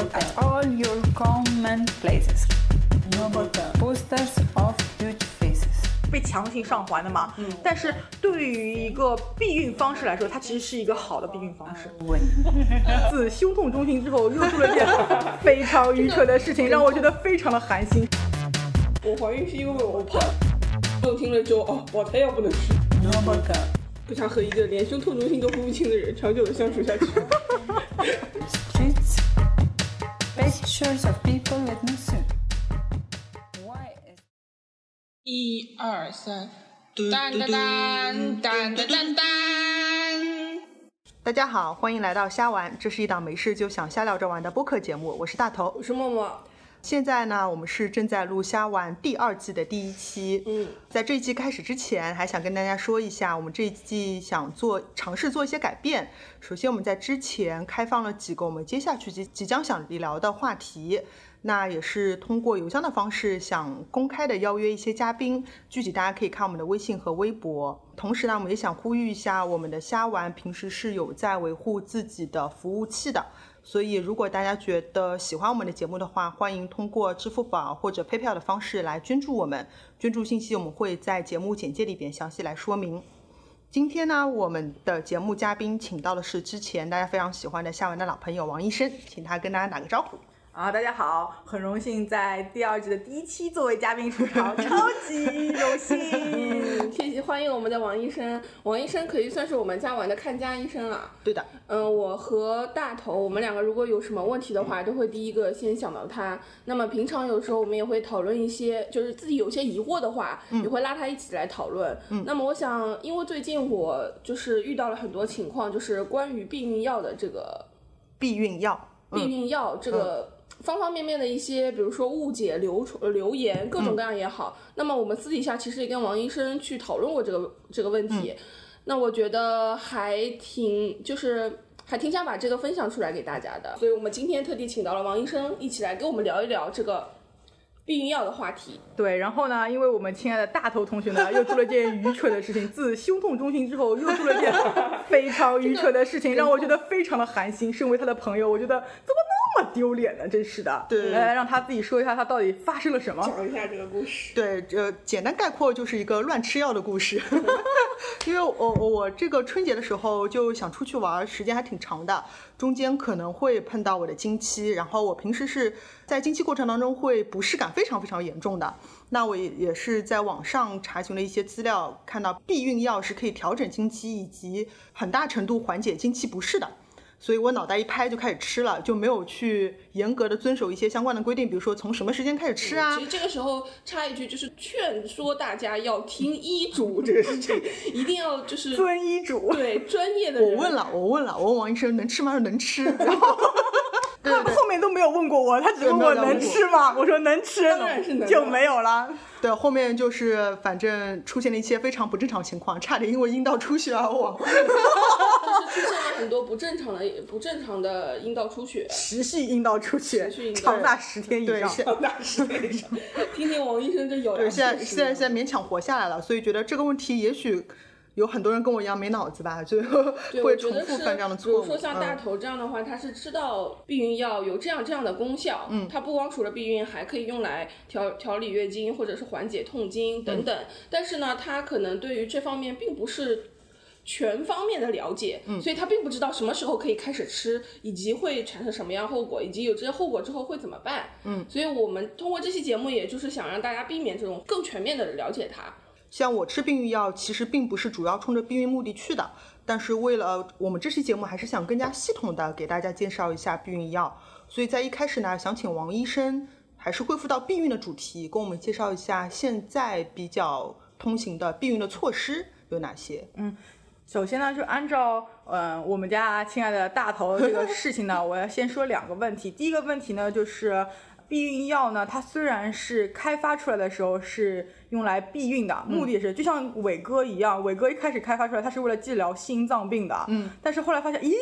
at all your common places. Posters of beauty faces. 被强行上环的嘛。嗯。但是对于一个避孕方式来说，它其实是一个好的避孕方式。自胸痛中心之后，又做了件 非常愚蠢的事情，让我觉得非常的寒心。我怀孕是因为我胖。我听了之后，哦，我才要不能吃。不想和一个连胸痛中心都分不清的人长久的相处下去。Pictures of people with missing. Why? is 一二三，当当当当当当当。大家好，欢迎来到瞎玩，这是一档没事就想瞎聊着玩的播客节目，我是大头。我是默默。现在呢，我们是正在录《虾丸》第二季的第一期。嗯，在这一季开始之前，还想跟大家说一下，我们这一季想做尝试做一些改变。首先，我们在之前开放了几个我们接下去即即将想聊的话题，那也是通过邮箱的方式想公开的邀约一些嘉宾。具体大家可以看我们的微信和微博。同时呢，我们也想呼吁一下，我们的虾丸平时是有在维护自己的服务器的。所以，如果大家觉得喜欢我们的节目的话，欢迎通过支付宝或者 PayPal 的方式来捐助我们。捐助信息我们会在节目简介里边详细来说明。今天呢，我们的节目嘉宾请到的是之前大家非常喜欢的夏文的老朋友王医生，请他跟大家打个招呼。啊，大家好，很荣幸在第二季的第一期作为嘉宾出场，超级荣幸。谢谢欢迎我们的王医生，王医生可以算是我们家玩的看家医生了。对的，嗯，我和大头，我们两个如果有什么问题的话，都会第一个先想到他。那么平常有时候我们也会讨论一些，就是自己有些疑惑的话，也会拉他一起来讨论。嗯，那么我想，因为最近我就是遇到了很多情况，就是关于避孕药的这个避孕药，避孕药这个。方方面面的一些，比如说误解、流传、留言，各种各样也好。那么我们私底下其实也跟王医生去讨论过这个这个问题。那我觉得还挺，就是还挺想把这个分享出来给大家的。所以我们今天特地请到了王医生一起来跟我们聊一聊这个避孕药的话题。对，然后呢，因为我们亲爱的大头同学呢，又做了件愚蠢的事情，自胸痛中心之后又做了件 非常愚蠢的事情，让我觉得非常的寒心。身为他的朋友，我觉得怎么能？这么丢脸呢，真是的。对，来让他自己说一下，他到底发生了什么。讲一下这个故事。对，呃，简单概括就是一个乱吃药的故事。因为我我这个春节的时候就想出去玩，时间还挺长的，中间可能会碰到我的经期，然后我平时是在经期过程当中会不适感非常非常严重的。那我也也是在网上查询了一些资料，看到避孕药是可以调整经期以及很大程度缓解经期不适的。所以我脑袋一拍就开始吃了，就没有去严格的遵守一些相关的规定，比如说从什么时间开始吃啊。其实这个时候插一句，就是劝说大家要听医嘱 这个事情，一定要就是遵医嘱。对专业的。我问了，我问了，我问王医生能吃吗？说能吃。然后他后面都没有问过我，他只问我能吃吗？我说能吃，当然是能，就没有了。对，后面就是反正出现了一些非常不正常情况，差点因为阴道出血而亡。就是出现了很多不正常的、不正常的阴道出血，持续阴道出血，长达十天以上，长达十天以上。听听王医生这有对，现在现在现在勉强活下来了，所以觉得这个问题也许。有很多人跟我一样没脑子吧，就会重复犯这样的错误。比如说像大头这样的话，他是知道避孕药有这样这样的功效，嗯，它不光除了避孕，还可以用来调调理月经或者是缓解痛经等等。但是呢，他可能对于这方面并不是全方面的了解，嗯，所以他并不知道什么时候可以开始吃，以及会产生什么样后果，以及有这些后果之后会怎么办，嗯，所以我们通过这期节目，也就是想让大家避免这种更全面的了解它。像我吃避孕药，其实并不是主要冲着避孕目的去的，但是为了我们这期节目，还是想更加系统的给大家介绍一下避孕药。所以在一开始呢，想请王医生还是恢复到避孕的主题，跟我们介绍一下现在比较通行的避孕的措施有哪些。嗯，首先呢，就按照嗯我们家亲爱的大头这个事情呢，我要先说两个问题。第一个问题呢，就是。避孕药呢，它虽然是开发出来的时候是用来避孕的，目的是就像伟哥一样，伟哥一开始开发出来，它是为了治疗心脏病的，嗯，但是后来发现，咦，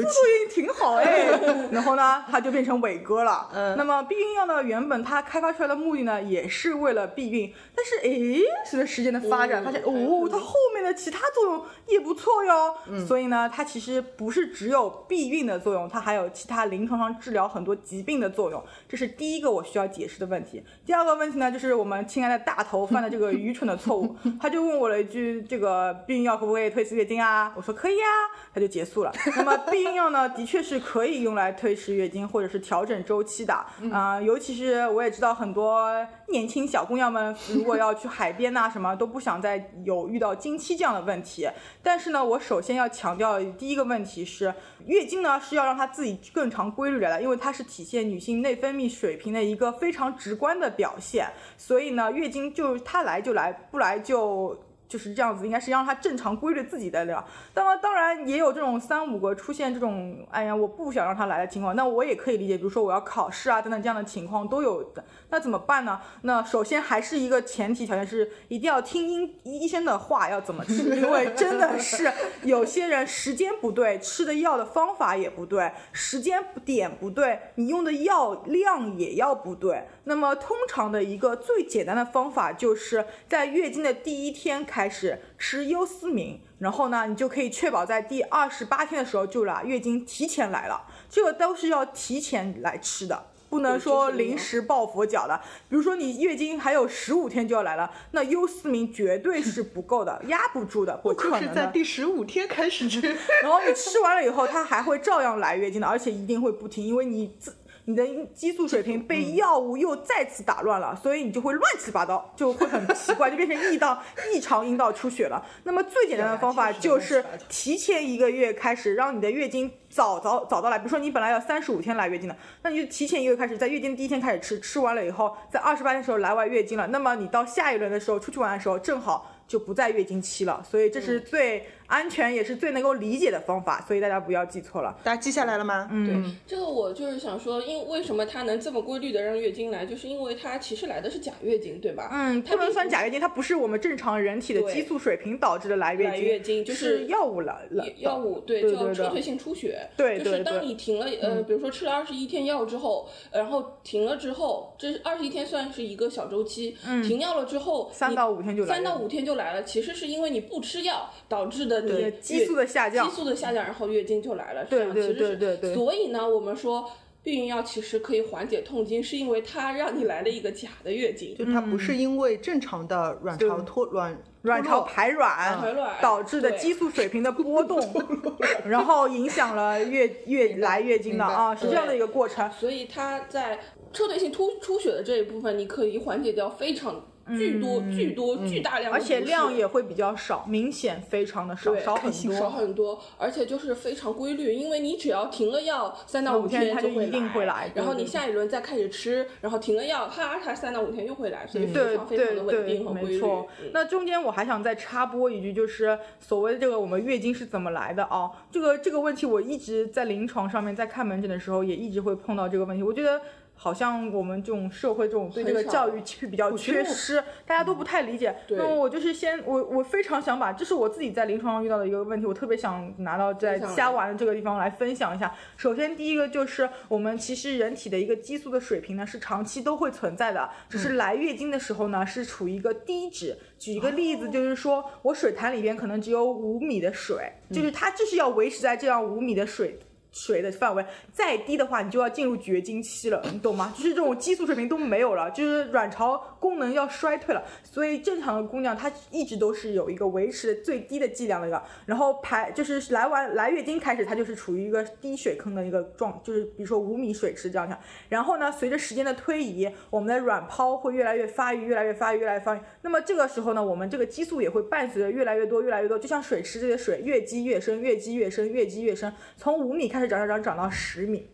速度也挺好哎，然后呢，它就变成伟哥了。嗯，那么避孕药呢，原本它开发出来的目的呢，也是为了避孕，但是哎，随着时间的发展，发现哦，它后面的其他作用也不错哟。嗯，所以呢，它其实不是只有避孕的作用，它还有其他临床上治疗很多疾病的作用。这是第一个我需要解释的问题。第二个问题呢，就是我们亲爱的大头犯的这个愚蠢的错误，他就问我了一句：这个避孕药可不可以推迟月经啊？我说可以啊，他就结束了。那么避孕药呢，的确是可以用来推迟月经或者是调整周期的啊，尤其是我也知道很多年轻小姑娘们，如果要去海边呐，什么都不想再有遇到经期这样的问题。但是呢，我首先要强调第一个问题是，月经呢是要让它自己更常规律来的，因为它是体现女性内分泌水平的一个非常直观的表现。所以呢，月经就它来就来，不来就。就是这样子，应该是让它正常规律自己的了。当然，当然也有这种三五个出现这种，哎呀，我不想让它来的情况，那我也可以理解。比如说我要考试啊等等这样的情况都有的，那怎么办呢？那首先还是一个前提条件是一定要听医医生的话，要怎么吃，因为真的是有些人时间不对，吃的药的方法也不对，时间点不对，你用的药量也要不对。那么通常的一个最简单的方法就是在月经的第一天开始吃优思明，然后呢，你就可以确保在第二十八天的时候就来月经提前来了。这个都是要提前来吃的，不能说临时抱佛脚的。比如说你月经还有十五天就要来了，那优思明绝对是不够的，压不住的，不可能是在第十五天开始吃，然后你吃完了以后，它还会照样来月经的，而且一定会不停，因为你自。你的激素水平被药物又再次打乱了，所以你就会乱七八糟，就会很奇怪，就变成异道异常阴道出血了。那么最简单的方法就是提前一个月开始，让你的月经早早早到来。比如说你本来要三十五天来月经的，那你就提前一个月开始，在月经第一天开始吃，吃完了以后，在二十八天的时候来完月经了。那么你到下一轮的时候出去玩的时候，正好就不在月经期了。所以这是最。安全也是最能够理解的方法，所以大家不要记错了。大家记下来了吗？嗯，对，这个我就是想说，因为为什么它能这么规律的让月经来，就是因为它其实来的是假月经，对吧？嗯，不能算假月经，它不是我们正常人体的激素水平导致的来月经，月经就是药物来了，药物对叫撤退性出血，对，就是当你停了呃，比如说吃了二十一天药之后，然后停了之后，这二十一天算是一个小周期，停药了之后，三到五天就来，三到五天就来了，其实是因为你不吃药导致的你激素的。下降，激素的下降，然后月经就来了，对对对对对。所以呢，我们说避孕药其实可以缓解痛经，是因为它让你来了一个假的月经，就它不是因为正常的卵巢脱卵、卵巢排卵导致的激素水平的波动，然后影响了月月来月经的啊，是这样的一个过程。所以它在撤退性突出血的这一部分，你可以缓解掉非常。巨多巨多巨大量，而且量也会比较少，明显非常的少，少很多，少很多，而且就是非常规律，因为你只要停了药三到五天，它就一定会来，然后你下一轮再开始吃，然后停了药，啪，它三到五天又会来，所以非常非常的稳定和规律。没错，那中间我还想再插播一句，就是所谓的这个我们月经是怎么来的啊？这个这个问题我一直在临床上面在看门诊的时候也一直会碰到这个问题，我觉得。好像我们这种社会这种对这个教育其实比较缺失，大家都不太理解。那么我就是先我我非常想把，这是我自己在临床上遇到的一个问题，我特别想拿到在瞎玩的这个地方来分享一下。首先第一个就是我们其实人体的一个激素的水平呢是长期都会存在的，只是来月经的时候呢是处于一个低值。举一个例子，就是说我水潭里边可能只有五米的水，就是它就是要维持在这样五米的水。水的范围再低的话，你就要进入绝经期了，你懂吗？就是这种激素水平都没有了，就是卵巢功能要衰退了。所以正常的姑娘她一直都是有一个维持最低的剂量的一个，然后排就是来完来月经开始，她就是处于一个低水坑的一个状，就是比如说五米水池这样讲。然后呢，随着时间的推移，我们的卵泡会越来越发育，越来越发育，越来越发育。那么这个时候呢，我们这个激素也会伴随着越来越多，越来越多，就像水池这些水越积越深，越积越深，越积越深，从五米开始。长长长长到十米，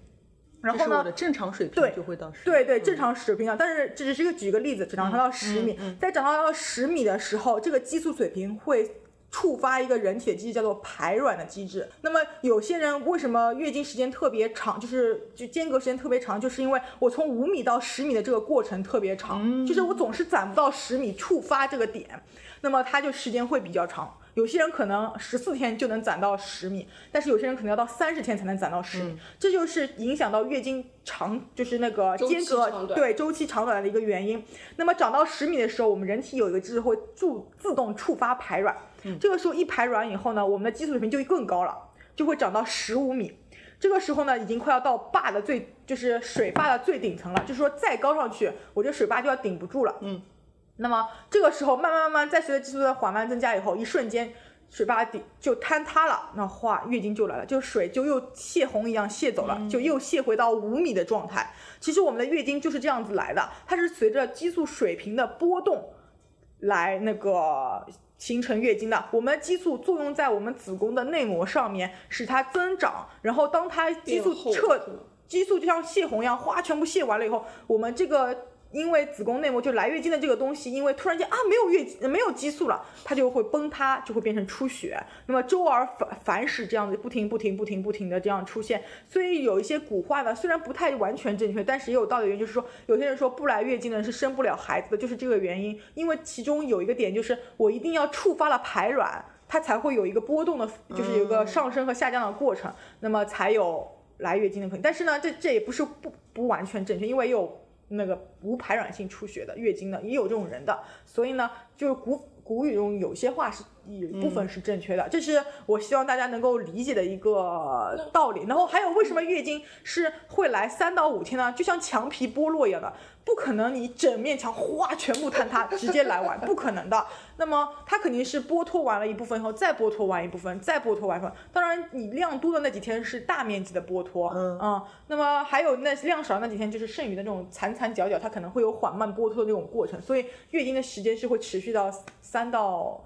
然后呢？我的正常水平就会到十。对对，正常水平啊。但是这只是一个举个例子，只长到十米。在长到十米的时候，这个激素水平会触发一个人体的机制，叫做排卵的机制。那么有些人为什么月经时间特别长，就是就间隔时间特别长，就是因为我从五米到十米的这个过程特别长，就是我总是攒不到十米触发这个点，那么它就时间会比较长。有些人可能十四天就能攒到十米，但是有些人可能要到三十天才能攒到十米，这就是影响到月经长，就是那个间隔对周期长短的一个原因。那么长到十米的时候，我们人体有一个机制会自自动触发排卵，这个时候一排卵以后呢，我们的激素水平就更高了，就会长到十五米。这个时候呢，已经快要到坝的最，就是水坝的最顶层了。就是说再高上去，我这水坝就要顶不住了。嗯，那么这个时候慢慢慢慢，在随着激素的缓慢增加以后，一瞬间水坝底就坍塌了，那哗，月经就来了，就水就又泄洪一样泄走了，就又泄回到五米的状态。其实我们的月经就是这样子来的，它是随着激素水平的波动来那个形成月经的。我们的激素作用在我们子宫的内膜上面，使它增长，然后当它激素撤，激素就像泄洪一样，哗，全部泄完了以后，我们这个。因为子宫内膜就来月经的这个东西，因为突然间啊没有月没有激素了，它就会崩塌，就会变成出血。那么周而反反始这样子不停不停不停不停的这样出现，所以有一些古话呢，虽然不太完全正确，但是也有道理的原因，就是说有些人说不来月经的人是生不了孩子的，就是这个原因。因为其中有一个点就是我一定要触发了排卵，它才会有一个波动的，就是有一个上升和下降的过程，那么才有来月经的可能。但是呢，这这也不是不不完全正确，因为有。那个无排卵性出血的月经的也有这种人的，所以呢，就是古古语中有些话是有一部分是正确的，这是我希望大家能够理解的一个道理。然后还有为什么月经是会来三到五天呢？就像墙皮剥落一样的。不可能，你整面墙哗全部坍塌，直接来完，不可能的。那么它肯定是剥脱完了一部分以后，再剥脱完一部分，再剥脱完一部分。当然，你量多的那几天是大面积的剥脱，嗯那么还有那量少的那几天，就是剩余的那种残残角角，它可能会有缓慢剥脱的那种过程。所以月经的时间是会持续到三到，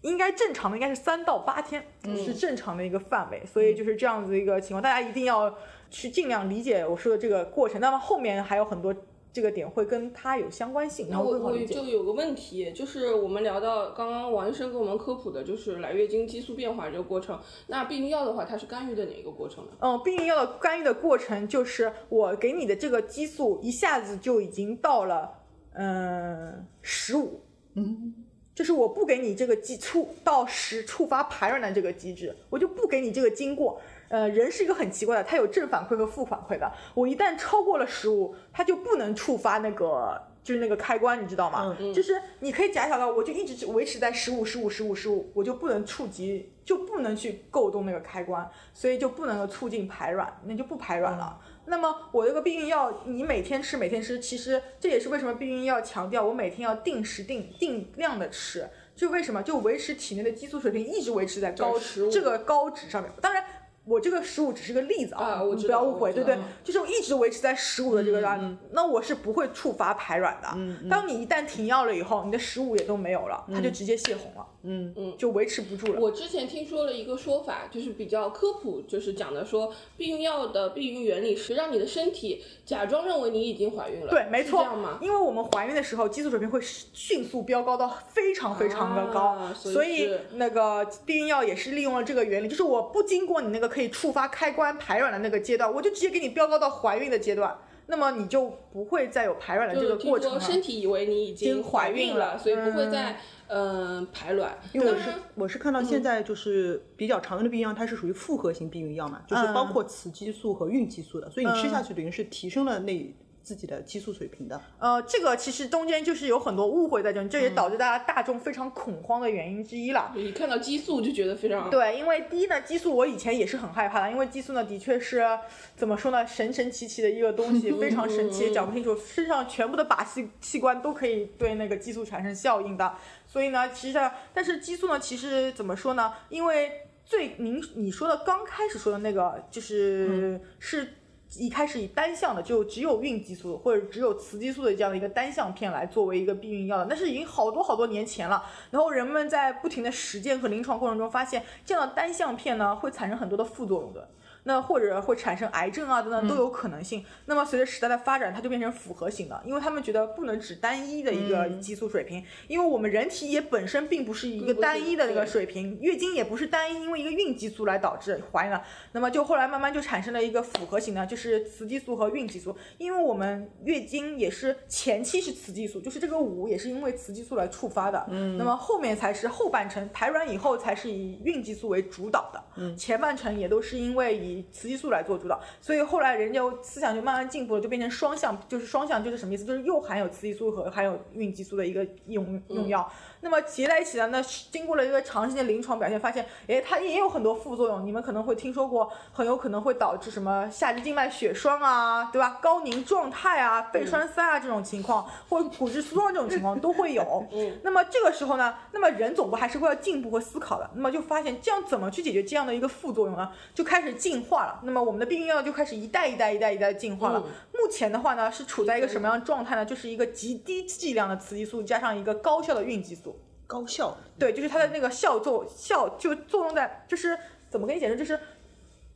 应该正常的应该是三到八天，是正常的一个范围。所以就是这样子一个情况，大家一定要去尽量理解我说的这个过程。那么后面还有很多。这个点会跟它有相关性，然后我我更好理解。就有个问题，就是我们聊到刚刚王医生给我们科普的，就是来月经激素变化这个过程。那避孕药的话，它是干预的哪一个过程呢？嗯，避孕药的干预的过程就是我给你的这个激素一下子就已经到了嗯十五，嗯，就是我不给你这个机触到十触发排卵的这个机制，我就不给你这个经过。呃，人是一个很奇怪的，它有正反馈和负反馈的。我一旦超过了十五，它就不能触发那个就是那个开关，你知道吗？就是你可以假想到，我就一直维持在十五、十五、十五、十五，我就不能触及，就不能去够动那个开关，所以就不能够促进排卵，那就不排卵了。那么我这个避孕药，你每天吃，每天吃，其实这也是为什么避孕药强调我每天要定时定定量的吃，就为什么就维持体内的激素水平一直维持在高15这个高值上面。当然。我这个十五只是个例子你啊我知不要误会，对不对对，就是我一直维持在十五的这个量，那我是不会触发排卵的。当你一旦停药了以后，你的十五也都没有了，它就直接泄洪了，嗯。嗯。就维持不住了。我之前听说了一个说法，就是比较科普，就是讲的说避孕药的避孕原理是让你的身体假装认为你已经怀孕了，对，没错。这样吗？，因为我们怀孕的时候，激素水平会迅速飙高到非常非常的高，啊所以所以那个避孕药也是利用了这个原理，就是我不经过你那个可以触发开关排卵的那个阶段，我就直接给你飙高到怀孕的阶段，那么你就不会再有排卵的这个过程了。说身体以为你已经怀孕了，所以不会嗯再嗯排卵。因为我是我是看到现在就是比较常用的避孕药，它是属于复合型避孕药嘛，就是包括雌激素和孕激素的，所以你吃下去等于是提升了那自己的激素水平的。呃，这个其实中间就是有很多误会在这里，这也导致大家大众非常恐慌的原因之一了。一看到激素就觉得非常对，因为第一呢，激素我以前也是很害怕的，因为激素呢的确是怎么说呢，神神奇奇的一个东西，非常神奇，讲不清楚，身上全部的靶器器官都可以对那个激素产生效应的。所以呢，其实但是激素呢，其实怎么说呢？因为最您你说的刚开始说的那个，就是、是。一开始以单向的，就只有孕激素或者只有雌激素的这样的一个单向片来作为一个避孕药的，那是已经好多好多年前了。然后人们在不停的实践和临床过程中发现，这样的单向片呢会产生很多的副作用的。那或者会产生癌症啊等等都有可能性。那么随着时代的发展，它就变成复合型的，因为他们觉得不能只单一的一个激素水平，因为我们人体也本身并不是一个单一的那个水平，月经也不是单一因为一个孕激素来导致怀孕的。那么就后来慢慢就产生了一个复合型的，就就是雌激素和孕激素，因为我们月经也是前期是雌激素，就是这个五也是因为雌激素来触发的，嗯，那么后面才是后半程排卵以后才是以孕激素为主导的，嗯，前半程也都是因为以雌激素来做主导，所以后来人家思想就慢慢进步了，就变成双向，就是双向就是什么意思？就是又含有雌激素和含有孕激素的一个用用药。那么结在一起的，那经过了一个长时间临床表现，发现，哎，它也有很多副作用。你们可能会听说过，很有可能会导致什么下肢静脉血栓啊，对吧？高凝状态啊，肺栓塞啊这种情况，或者骨质疏松这种情况都会有。嗯。那么这个时候呢，那么人总部还是会要进步和思考的。那么就发现这样怎么去解决这样的一个副作用呢？就开始进化了。那么我们的避孕药就开始一代一代一代一代进化了。目前的话呢，是处在一个什么样的状态呢？就是一个极低剂量的雌激素加上一个高效的孕激素。高效，对，就是它的那个效作效就作用在，就是怎么跟你解释，就是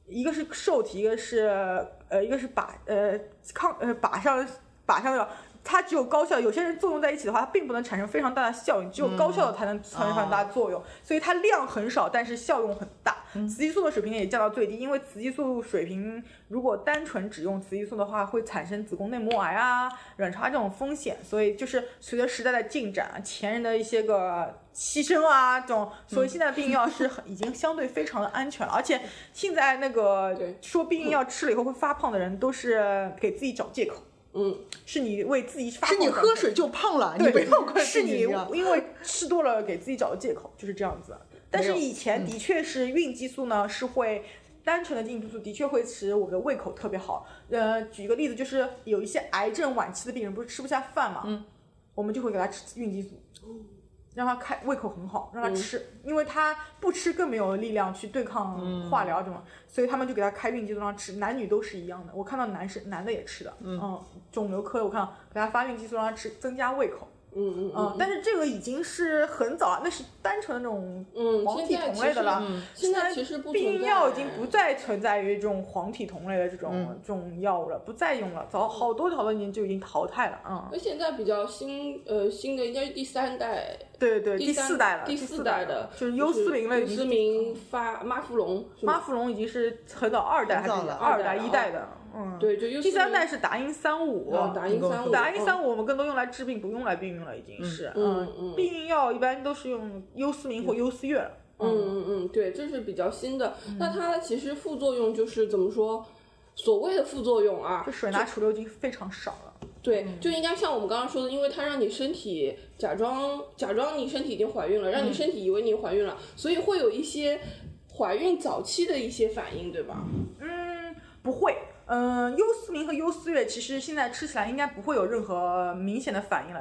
一个是受体，一个是呃，一个是靶呃抗呃靶上靶上的。它只有高效，有些人作用在一起的话，它并不能产生非常大的效应，只有高效的才能产生非常大的作用。所以它量很少，但是效用很大。雌激素的水平也降到最低，因为雌激素水平如果单纯只用雌激素的话，会产生子宫内膜癌啊、卵巢这种风险。所以就是随着时代的进展，前人的一些个牺牲啊，这种，所以现在避孕药是很已经相对非常的安全了。而且现在那个说避孕药吃了以后会发胖的人，都是给自己找借口。嗯，是你为自己发是你喝水就胖了，你不要怪是你因为吃多了给自己找的借口，就是这样子。但是以前的确是孕激素呢，是会单纯的孕激素的确会使我的胃口特别好。呃，举一个例子，就是有一些癌症晚期的病人不是吃不下饭嘛，嗯，我们就会给他吃孕激素。让他开胃口很好，让他吃，因为他不吃更没有力量去对抗化疗这种，所以他们就给他开孕激素让他吃，男女都是一样的。我看到男生男的也吃的，嗯，肿瘤科我看到给他发孕激素让他吃，增加胃口。嗯嗯嗯，但是这个已经是很早了，那是单纯的那种黄体同类的了。现在其实避孕药已经不再存在于这种黄体同类的这种这种药物了，不再用了，早好多好多年就已经淘汰了。啊，那现在比较新呃新的应该是第三代，对对，第四代了，第四代的就是优思明了，优思明发妈富隆，妈富隆已经是很早二代还是二代一代的。嗯，对，就第三代是达英三五，达英三五，达英三五我们更多用来治病，不用来避孕了，已经是，嗯嗯，避孕药一般都是用优思明或优思悦了，嗯嗯。嗯，对，这是比较新的，那它其实副作用就是怎么说，所谓的副作用啊，就水拿储留金非常少了，对，就应该像我们刚刚说的，因为它让你身体假装假装你身体已经怀孕了，让你身体以为你怀孕了，所以会有一些怀孕早期的一些反应，对吧？嗯，不会。嗯，优思明和优思悦其实现在吃起来应该不会有任何明显的反应了。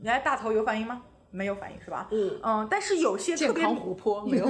你家大头有反应吗？没有反应是吧？嗯嗯，但是有些特别活泼没有。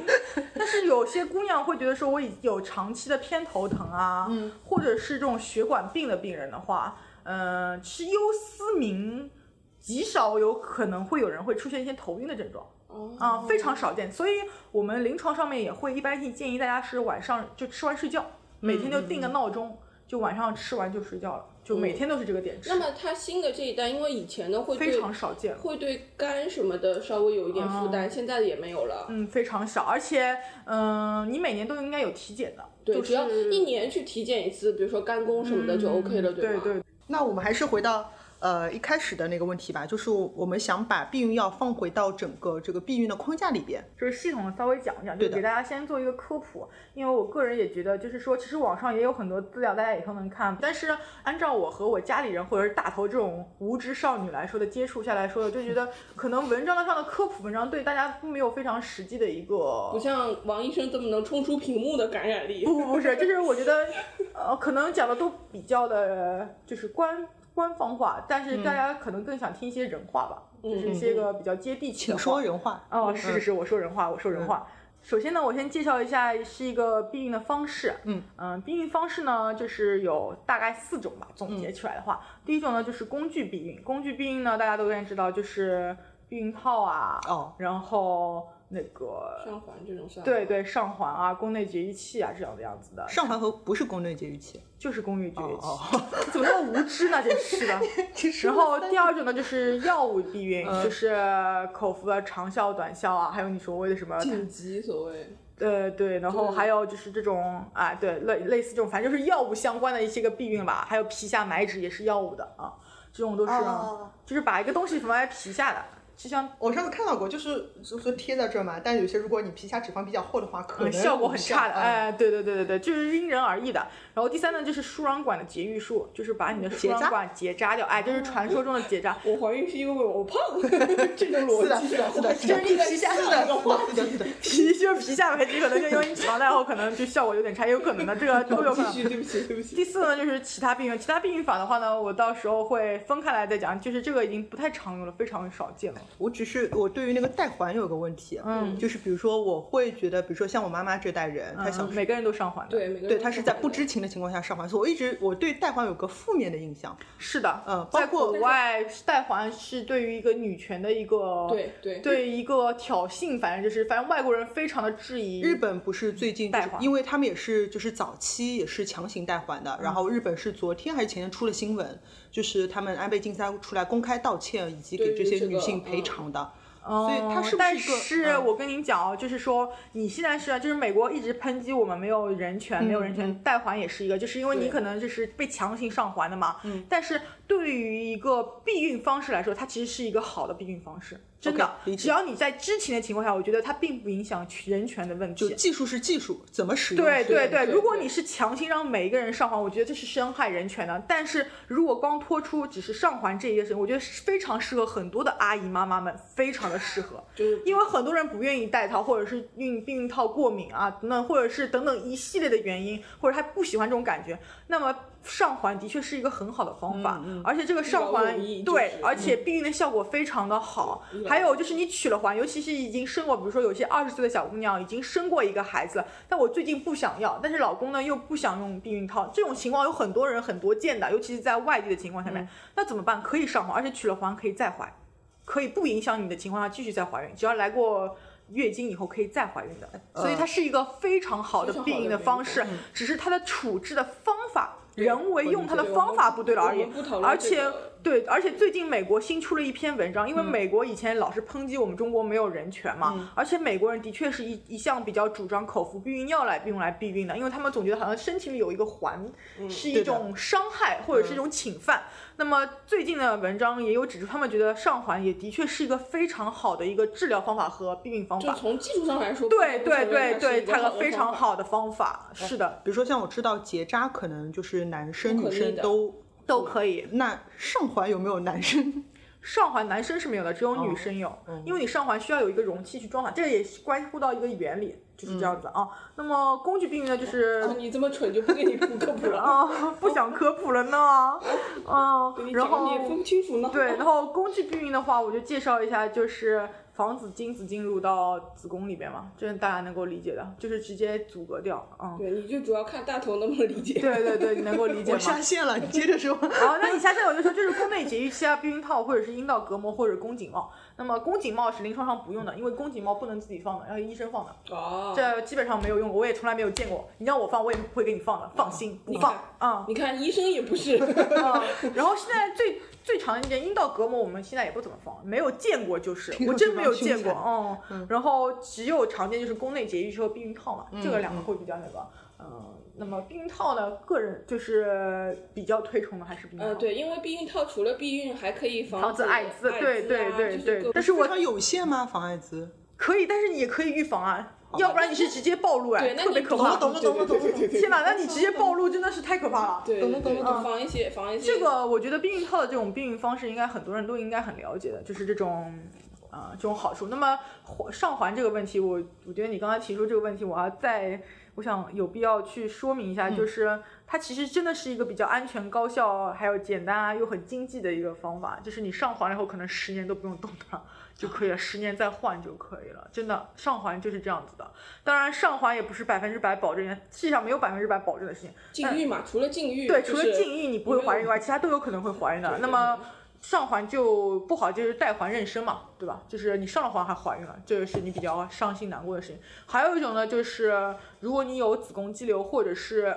但是有些姑娘会觉得说，我有长期的偏头疼啊，嗯，或者是这种血管病的病人的话，嗯，吃优思明极少有可能会有人会出现一些头晕的症状。哦，啊，非常少见。所以我们临床上面也会一般性建议大家是晚上就吃完睡觉。每天就定个闹钟，就晚上吃完就睡觉了，就每天都是这个点吃。那么它新的这一代，因为以前的会非常少见，会对肝什么的稍微有一点负担，现在的也没有了。嗯，非常少，而且嗯，你每年都应该有体检的，对，只要一年去体检一次，比如说肝功什么的就 OK 了，对吧？对对。那我们还是回到。呃，一开始的那个问题吧，就是我们想把避孕药放回到整个这个避孕的框架里边，就是系统的稍微讲一讲，就给大家先做一个科普。因为我个人也觉得，就是说，其实网上也有很多资料，大家也都能看。但是按照我和我家里人或者是大头这种无知少女来说的接触下来说的，就觉得可能文章上的科普文章对大家没有非常实际的一个，不像王医生这么能冲出屏幕的感染力。不不不是，就是我觉得，呃，可能讲的都比较的，就是官。官方话，但是大家可能更想听一些人话吧，就是一些个比较接地气的话。说人话哦，是是是，我说人话，我说人话。首先呢，我先介绍一下是一个避孕的方式。嗯嗯，避孕方式呢，就是有大概四种吧。总结起来的话，第一种呢就是工具避孕。工具避孕呢，大家都应该知道，就是避孕套啊，哦，然后。那个上环这种算对对上环啊，宫内节育器啊这样的样子的。上环和不是宫内节育器，就是宫内节育器，怎么那么无知呢？真是的。然后第二种呢就是药物避孕，就是口服的长效、短效啊，还有你所谓的什么紧急所谓。呃，对，然后还有就是这种啊，对，类类似这种，反正就是药物相关的一些个避孕吧，还有皮下埋植也是药物的啊，这种都是，哦。就是把一个东西放在皮下的，就像我上次看到过，就是就是贴在这儿嘛，但有些如果你皮下脂肪比较厚的话，可能嗯效果很差的，哎，对对对对对，就是因人而异的。然后第三呢，就是输卵管的节育术，就是把你的输卵管结扎掉，哎，就是传说中的结扎。我怀孕是因为我胖，这种逻，辑是的，是的，是的，就是你皮下是的，是的，是的，是的，皮就是皮下埋植，可能就因为你脂肪太厚，可能就效果有点差，也有可能的，这个都有可能。对不起，对不起。第四呢，就是其他避孕，其他避孕法的话呢，我到时候会分开来再讲，就是这个已经不太常用了，非常少见了。我只是我对于那个带环有个问题，嗯就是比如说我会觉得，比如说像我妈妈这代人，她小时候。嗯每个人都上环的，对，每个人对，她是在不知情的情况下上环，所以我一直我对带环有个负面的印象。是的，嗯包在括国外带环是对于一个女权的一个对对对一个挑衅，反正就是反正外国人非常的质疑日本不是最近、因为他们也是就是早期也是强行带环的，然后日本是昨天还是前天出了新闻，就是他们安倍晋三出来公开道歉，以及给这些女性赔嗯偿的。哦，所以它是但是一个是嗯我跟您讲哦，就是说你现在是啊，就是美国一直抨击我们没有人权，没有人权，代还也是一个，就是因为你可能就是被强行上环的嘛。嗯。但是对于一个避孕方式来说，它其实是一个好的避孕方式，真的只要你在知情的情况下，我觉得它并不影响人权的问题。就技术是技术，怎么使用对对对，如果你是强行让每一个人上环，我觉得这是伤害人权的。但是如果光脱出只是上环这一个事情，我觉得是非常适合很多的阿姨妈妈们，非常的适合。就是因为很多人不愿意戴套，或者是孕避孕套过敏啊，等等，或者是等等一系列的原因，或者他不喜欢这种感觉，那么上环的确是一个很好的方法，而且这个上环对，就是而且避孕的效果非常的好。劳还有就是你取了环，尤其是已经生过，比如说有些二十岁的小姑娘已经生过一个孩子，但我最近不想要，但是老公呢又不想用避孕套，这种情况有很多人很多见的，尤其是在外地的情况下面，那怎么办？可以上环，而且取了环可以再怀。可以不影响你的情况下继续再怀孕，只要来过月经以后可以再怀孕的，所以它是一个非常好的避孕的方式嗯，只是它的处置的方法。人为用它的方法不对了而已而且这个对，而且最近美国新出了一篇文章，因为嗯美国以前老是抨击我们中国没有人权嘛，而且美国人的确是一一向比较主张口服避孕药来用来避孕的，因为他们总觉得好像身体里有一个环嗯是一种伤害或者是一种侵犯。那么最近的文章也有指出，他们觉得上环也的确是一个非常好的一个治疗方法和避孕方法。就从技术上来说，对对对对，它个非常。好的方法，是的，比如说像我知道结扎可能就是男生女生都都可以。那上环有没有男生？上环男生是没有的，只有女生有，因为你上环需要有一个容器去装它，这个也是关乎到一个原理，就是这样子啊。那么工具避孕呢，就是啊你这么蠢就不给你补科普了，啊，不想科普了呢，嗯，你然后分不清楚呢。对，然后工具避孕的话，我就介绍一下，就是防止精子进入到子宫里边嘛，这是大家能够理解的，就是直接阻隔掉，嗯，对，你就主要看大头能不能理解。对对对，你能够理解我？下线了，你接着说。好，那你下线我就说，就是宫内节育器啊、避孕套，或者是阴道隔膜，或者宫颈帽。那么宫颈帽是临床上不用的，因为宫颈帽不能自己放的，要医生放的，哦，这基本上没有用过，我也从来没有见过。你让我放，我也不会给你放的，放心，不放你看。嗯你看医生也不是，嗯，然后现在最最常见阴道隔膜，我们现在也不怎么放，没有见过就是，我真没有见过，嗯，然后只有常见就是宫内节育器和避孕套嘛，这个两个会比较那个，嗯，那么避孕套呢，个人就是比较推崇的还是避孕套，呃，对，因为避孕套除了避孕，还可以防防止艾滋滋，对对啊对对就是但是我非常有限吗？防艾滋？可以，但是你也可以预防啊，要不然你是直接暴露哎，对，那特别可怕。懂了懂了懂了懂了天哪，那你直接暴露真的是太可怕了。对，懂了懂了懂了防一些防一些这个我觉得避孕套的这种避孕方式，应该很多人都应该很了解的，就是这种。啊、这种好处。那么环上环这个问题，我我觉得你刚才提出这个问题，我要再，我想有必要去说明一下，就是它其实真的是一个比较安全、高效，还有简单啊又很经济的一个方法。就是你上环了以后，可能十年都不用动它就可以了，十年再换就可以了。真的，上环就是这样子的。当然，上环也不是百分之百保证的，世界上没有百分之百保证的事情。禁欲嘛，除了禁欲，对，除了禁欲你不会怀孕以外，其他都有可能会怀孕的。那么上环就不好，就是带环妊娠嘛，对吧？就是你上了环还怀孕了，这个是你比较伤心难过的事情。还有一种呢，就是如果你有子宫肌瘤或者是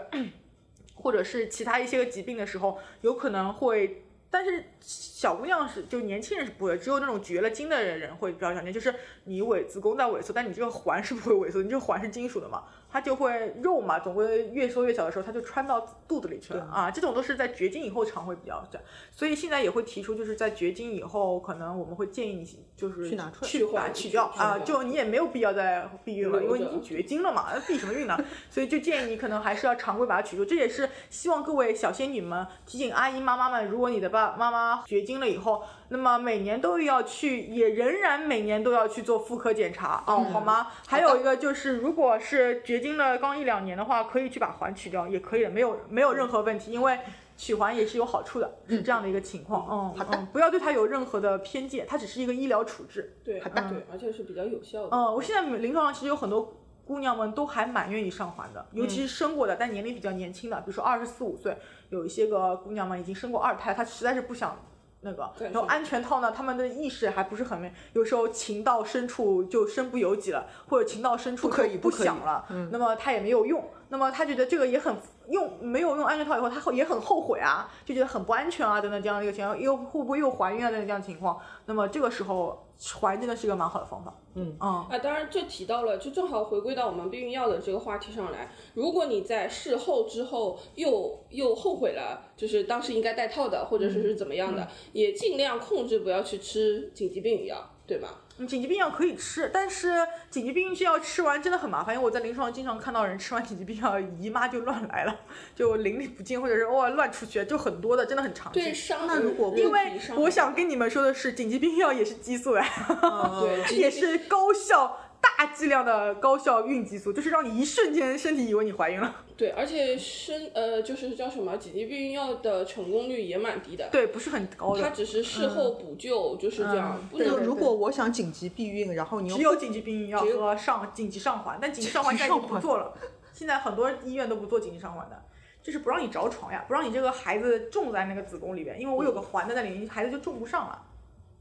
或者是其他一些个疾病的时候，有可能会但是小姑娘是就年轻人是不会，只有那种绝了经的人会比较常见，就是你萎子宫在萎缩，但你这个环是不会萎缩，你这个环是金属的嘛，它就会肉嘛，总归越缩越小的时候，它就穿到肚子里去了啊。这种都是在绝经以后常会比较这样，所以现在也会提出，就是在绝经以后，可能我们会建议你就是去拿出来去把它取掉啊，就你也没有必要再避孕了，因为你已经绝经了嘛，那避什么孕呢？所以就建议你可能还是要常规把它取出。这也是希望各位小仙女们提醒阿姨妈妈们，如果你的爸妈妈绝经了以后，那么每年都要去，也仍然每年都要去做妇科检查哦、好吗？还有一个就是，如果是绝经了刚一两年的话，可以去把环取掉，也可以的，没有没有任何问题，因为。取环也是有好处的，是这样的一个情况。嗯，好的嗯，不要对它有任何的偏见，它只是一个医疗处置。对，好的对，而且是比较有效的。嗯，我现在临床上其实有很多姑娘们都还蛮愿意上环的，尤其是生过的，但年龄比较年轻的，比如说二十四五岁，有一些个姑娘们已经生过二胎，她实在是不想。那个，对然后安全套呢，他们的意识还不是很明，有时候情到深处就身不由己了，或者情到深处不可以就不想了，那么她也没有用，那么她觉得这个也很用没有用安全套以后，他后也很后悔啊，就觉得很不安全啊，等等这样的一个情况，又会不会又怀孕啊等等这样的情况，那么这个时候怀真的是一个蛮好的方法，嗯嗯。啊，当然这提到了，就正好回归到我们避孕药的这个话题上来。如果你在事后之后又又后悔了，就是当时应该戴套的，或者是是怎么样的，也尽量控制不要去吃紧急避孕药，对吧？嗯紧急避孕药可以吃，但是紧急避孕药吃完真的很麻烦，因为我在临床上经常看到人吃完紧急避孕药姨妈就乱来了，就淋漓不尽，或者是偶尔乱出血，就很多的，真的很常对见。伤那如果因为我想跟你们说的是，紧急避孕药也是激素哎，对也是高效、大剂量的高效孕激素，就是让你一瞬间身体以为你怀孕了。对，而且生呃就是叫什么紧急避孕药的成功率也蛮低的，对，不是很高的，它只是事后补救，就是这样，不能如果我想紧急避孕，然后你又只有紧急避孕药和上紧急上环，但紧急上环现在已经不做了，现在很多医院都不做紧急上环的。就是不让你着床呀，不让你这个孩子种在那个子宫里边，因为我有个环在那里，孩子就种不上了。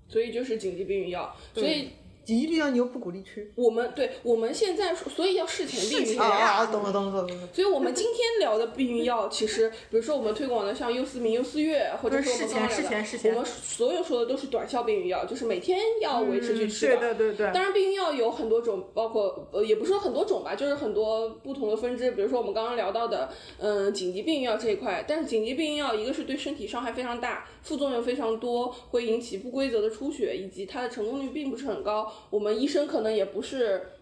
所以就是紧急避孕药，所以紧急避孕药你又不鼓励吃。我们对我们现在说，所以要事前避孕药。啊啊，懂了懂了懂了。所以，我们今天聊的避孕药，其实，比如说我们推广的像优思明、优思悦，或者是我们刚刚事聊的，前我们所有说的都是短效避孕药，就是每天要维持去吃对对对，当然，避孕药有很多种，包括呃，也不是说很多种吧，就是很多不同的分支。比如说我们刚刚聊到的，嗯，紧急避孕药这一块，但是紧急避孕药一个是对身体伤害非常大，副作用非常多，会引起不规则的出血，以及它的成功率并不是很高。我们医生可能也不是。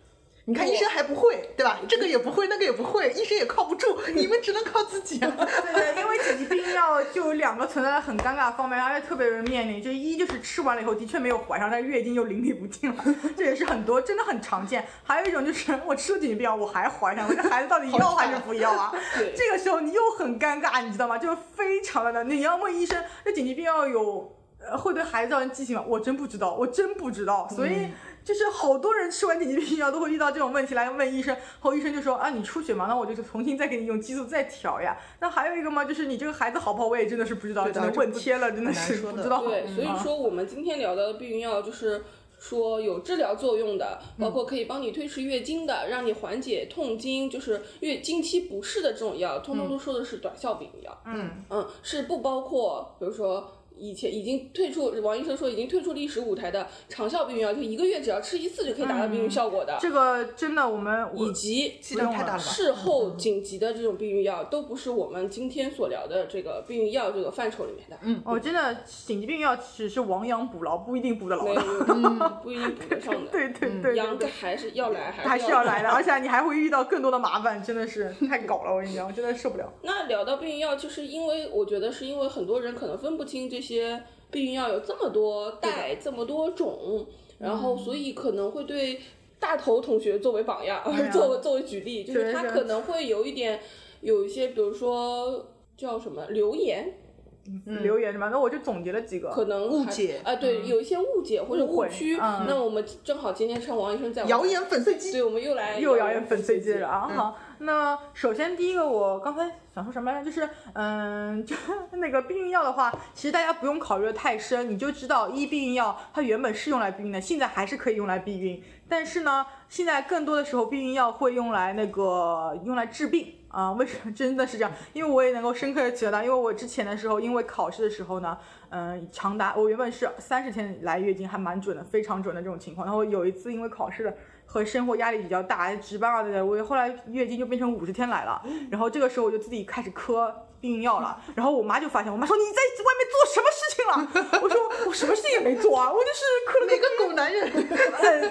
你看医生还不会，对吧？这个也不会，那个也不会，医生也靠不住，你们只能靠自己啊。对对，因为紧急避孕药就有两个存在的很尴尬的方面，而且特别容易面临，就一就是吃完了以后的确没有怀上，但是月经又淋漓不尽了，这也是很多真的很常见。还有一种就是我吃了紧急避孕药我还怀上我，这孩子到底 要还是不要啊？这个时候你又很尴尬，你知道吗？就是非常的难，你要问医生，那紧急避孕药有呃会对孩子造成畸形吗？我真不知道，我真不知道，所以。就是好多人吃完紧急避孕药都会遇到这种问题来问医生，后医生就说啊你出血嘛，那我就重新再给你用激素再调呀。那还有一个嘛，就是你这个孩子好不好，我也真的是不知道，只能问天了，真的是不知道。对，所以嗯说我们今天聊的避孕药就是。说有治疗作用的，包括可以帮你推迟月经的，让你缓解痛经，就是月经期不适的这种药，通通都说的是短效避孕药。嗯，嗯，是不包括，比如说以前已经退出，王医生说已经退出历史舞台的长效避孕药，就一个月只要吃一次就可以达到避孕效果的，这个真的我们我以及剂量太大了？事后紧急的这种避孕药，都不是我们今天所聊的这个避孕药这个范畴里面的。嗯，哦，真的紧急避孕药只是亡羊补牢，不一定补得牢的。没有，嗯，不一定补得上的。对对对对羊对还是要来，还是要来的，而且你还会遇到更多的麻烦，真的是 太搞了，我跟你讲，我真的受不了。那聊到避孕药，就是因为我觉得是因为很多人可能分不清这些避孕药有这么多代、这么多种，然后所以可能会对大头同学作为榜样，嗯 作为作为举例，就是他可能会有一点有一些，比如说叫什么流言，留言什么，那我就总结了几个。可能误解啊，对，有一些误解或者误区。嗯那我们正好今天趁王医生在，谣言粉碎机。对，我们又来又谣言粉碎机了啊！嗯好，那首先第一个，我刚才想说什么来着？就是嗯，就 那个避孕药的话，其实大家不用考虑的太深，你就知道一避孕药它原本是用来避孕的，现在还是可以用来避孕，但是呢，现在更多的时候避孕药会用来那个用来治病。啊，为什么 真的是这样？因为我也能够深刻的体会到，因为我之前的时候，因为考试的时候呢，嗯，长达我原本是三十天来月经，还蛮准的，非常准的这种情况。然后有一次因为考试的和生活压力比较大，值班啊对对，我后来月经就变成五十天来了。然后这个时候我就自己开始磕避孕药了。然后我妈就发现，我妈说你在外面做什么事情了？我说我什么事情也没做啊，我就是磕了哪个狗男人？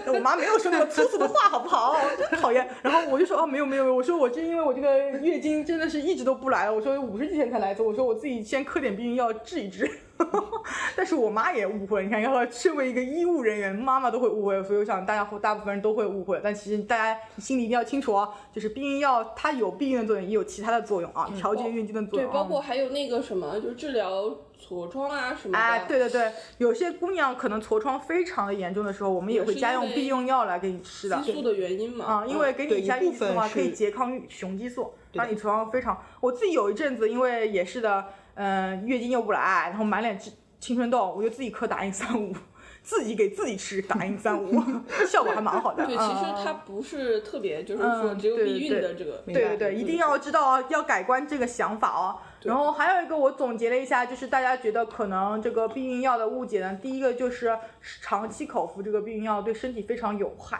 嗯，我妈没有说那么粗俗的话，好不好？真讨厌。然后我就说哦，没有没有没有，我说我就因为我这个月经真的是一直都不来了，我说五十几天才来一次，我说我自己先磕点避孕药治一治。但是我妈也误会，你看，要身为一个医务人员，妈妈都会误会，所以我想大家大部分人都会误会。但其实大家心里一定要清楚哦，就是避孕药它有避孕的作用，也有其他的作用啊，调节月经的作用对，包括嗯还有那个什么，就是治疗痤疮啊什么的。哎，对对对，有些姑娘可能痤疮非常的严重的时候，我们也会家用避孕药来给你吃的。激素的原因嘛。啊、因为给你加激素的话，可以拮抗雄激素，让你痤疮非常。我自己有一阵子，因为也是的，嗯、月经又不来，然后满脸青青春痘，我就自己刻打印三五，自己给自己吃打印三五，效果还蛮好的。对，其实嗯它不是特别，就是说嗯只有避孕的这个。对对对，一定要知道啊，要改观这个想法哦。然后还有一个，我总结了一下，就是大家觉得可能这个避孕药的误解呢，第一个就是长期口服这个避孕药对身体非常有害。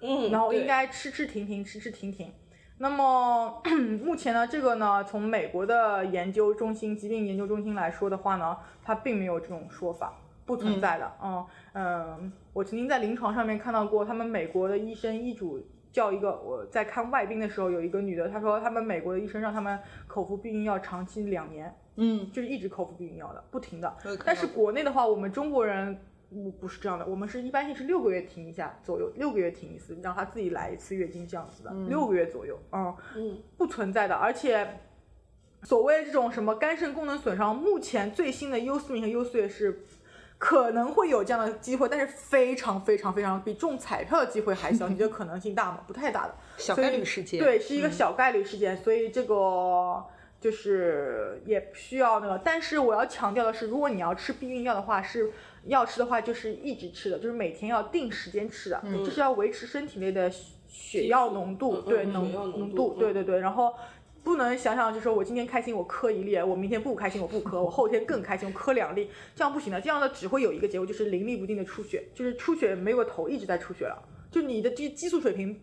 嗯，然后应该吃吃停停，吃吃停停。那么 目前呢，这个呢，从美国的研究中心、疾病研究中心来说的话呢，它并没有这种说法，不存在的。嗯嗯，我曾经在临床上面看到过，他们美国的医生医嘱叫一个，我在看外宾的时候，有一个女的，她说他们美国的医生让他们口服避孕药长期两年，嗯，就是一直口服避孕药的，不停的。但是国内的话，我们中国人不不是这样的，我们是一般性是六个月停一下左右，六个月停一次，让他自己来一次月经这样子的，六个月左右，嗯，嗯，不存在的。而且所谓这种什么肝肾功能损伤，目前最新的优思明和优思悦是。可能会有这样的机会，但是非常非常非常比中彩票的机会还小。你觉得可能性大吗？不太大的。小概率事件。对，是一个小概率事件，所以这个就是也不需要那个。但是我要强调的是，如果你要吃避孕药的话，是要吃的话就是一直吃的，就是每天要定时间吃的，就是要维持身体内的血药浓度，对浓浓度对对对，然后。不能想想，就说我今天开心，我磕一粒；我明天不开心，我不磕；我后天更开心，我磕两粒，这样不行的。这样的只会有一个结果，就是淋漓不尽的出血，就是出血没有个头，一直在出血了。就你的这激素水平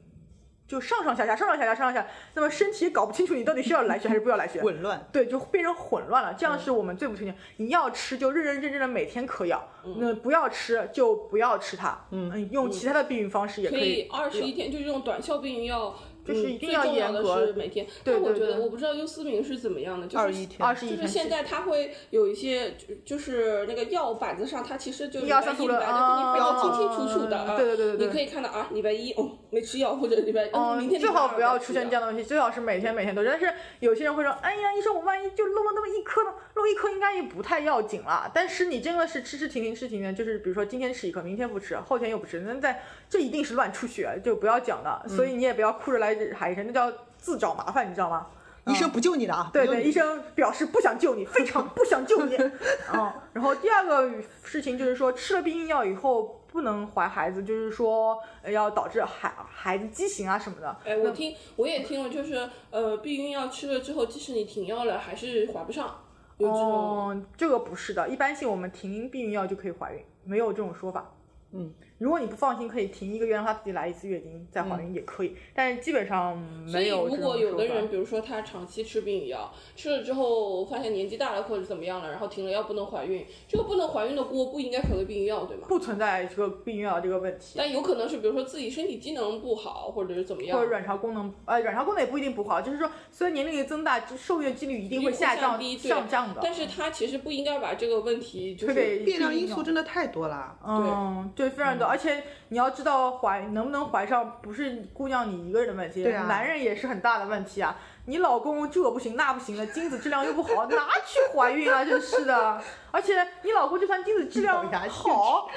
就上上下下，上上下下，上上下下，那么身体也搞不清楚你到底是要来血还是不要来血，混乱。对，就变成混乱了。这样是我们最不推荐。你要吃就认认真真的每天嗑药，那不要吃就不要吃它。嗯，用其他的避孕方式也可可以以。二十一天，就这种短效避孕药，嗯就是一定要严格是每天。对但我觉得，对对我不知道优思明是怎么样的，就是21天二十一天就是现在它会有一些，就就是那个药板子上，它其实就一礼拜一、二三四五六礼拜的给你标的清清楚楚的对对对对你可以看到啊，礼拜一哦没吃药，或者礼拜哦明天最好不要出现这样的问题，最好是每天每天都。但是有些人会说，哎呀，医生，我万一就漏了那么一颗呢？漏一颗应该也不太要紧啦。但是你真的是吃吃停停吃停停，就是比如说今天吃一颗，明天不吃，后天又不吃，那在这一定是乱出血，就不要讲的。所以你也不要哭着来喊医生，那叫自找麻烦，你知道吗？医生不救你的啊！对对，医生表示不想救你，非常不想救你。嗯，然后第二个事情就是说，吃了避孕药以后不能怀孩子，就是说呃要导致孩孩子畸形啊什么的。哎，我听我也听了，就是呃，避孕药吃了之后，即使你停药了，还是怀不上。哦，这个不是的，一般性我们停避孕药就可以怀孕，没有这种说法。嗯，如果你不放心，可以停一个月，让她自己来一次月经再怀孕也可以，但是基本上所以，没有如果这种说法有的人，比如说他长期吃避孕药，吃了之后发现年纪大了或者怎么样了，然后停了药不能怀孕，这个不能怀孕的锅不应该甩给避孕药，对吗？不存在这个避孕药这个问题。但有可能是比如说自己身体机能不好，或者是怎么样或者，卵巢功能，呃，卵巢功能也不一定不好，就是说，虽然年龄的增大，就受孕几率一定会下降、低，对上降的。但是他其实不应该把这个问题就是变量因素真的太多了。嗯，对，非常多，而且你要知道怀能不能怀上，不是姑娘你一个人的问题，对啊男人也是很大的问题啊。你老公这不行那不行的，精子质量又不好，哪去怀孕啊？真是的。而且你老公就算精子质量 好，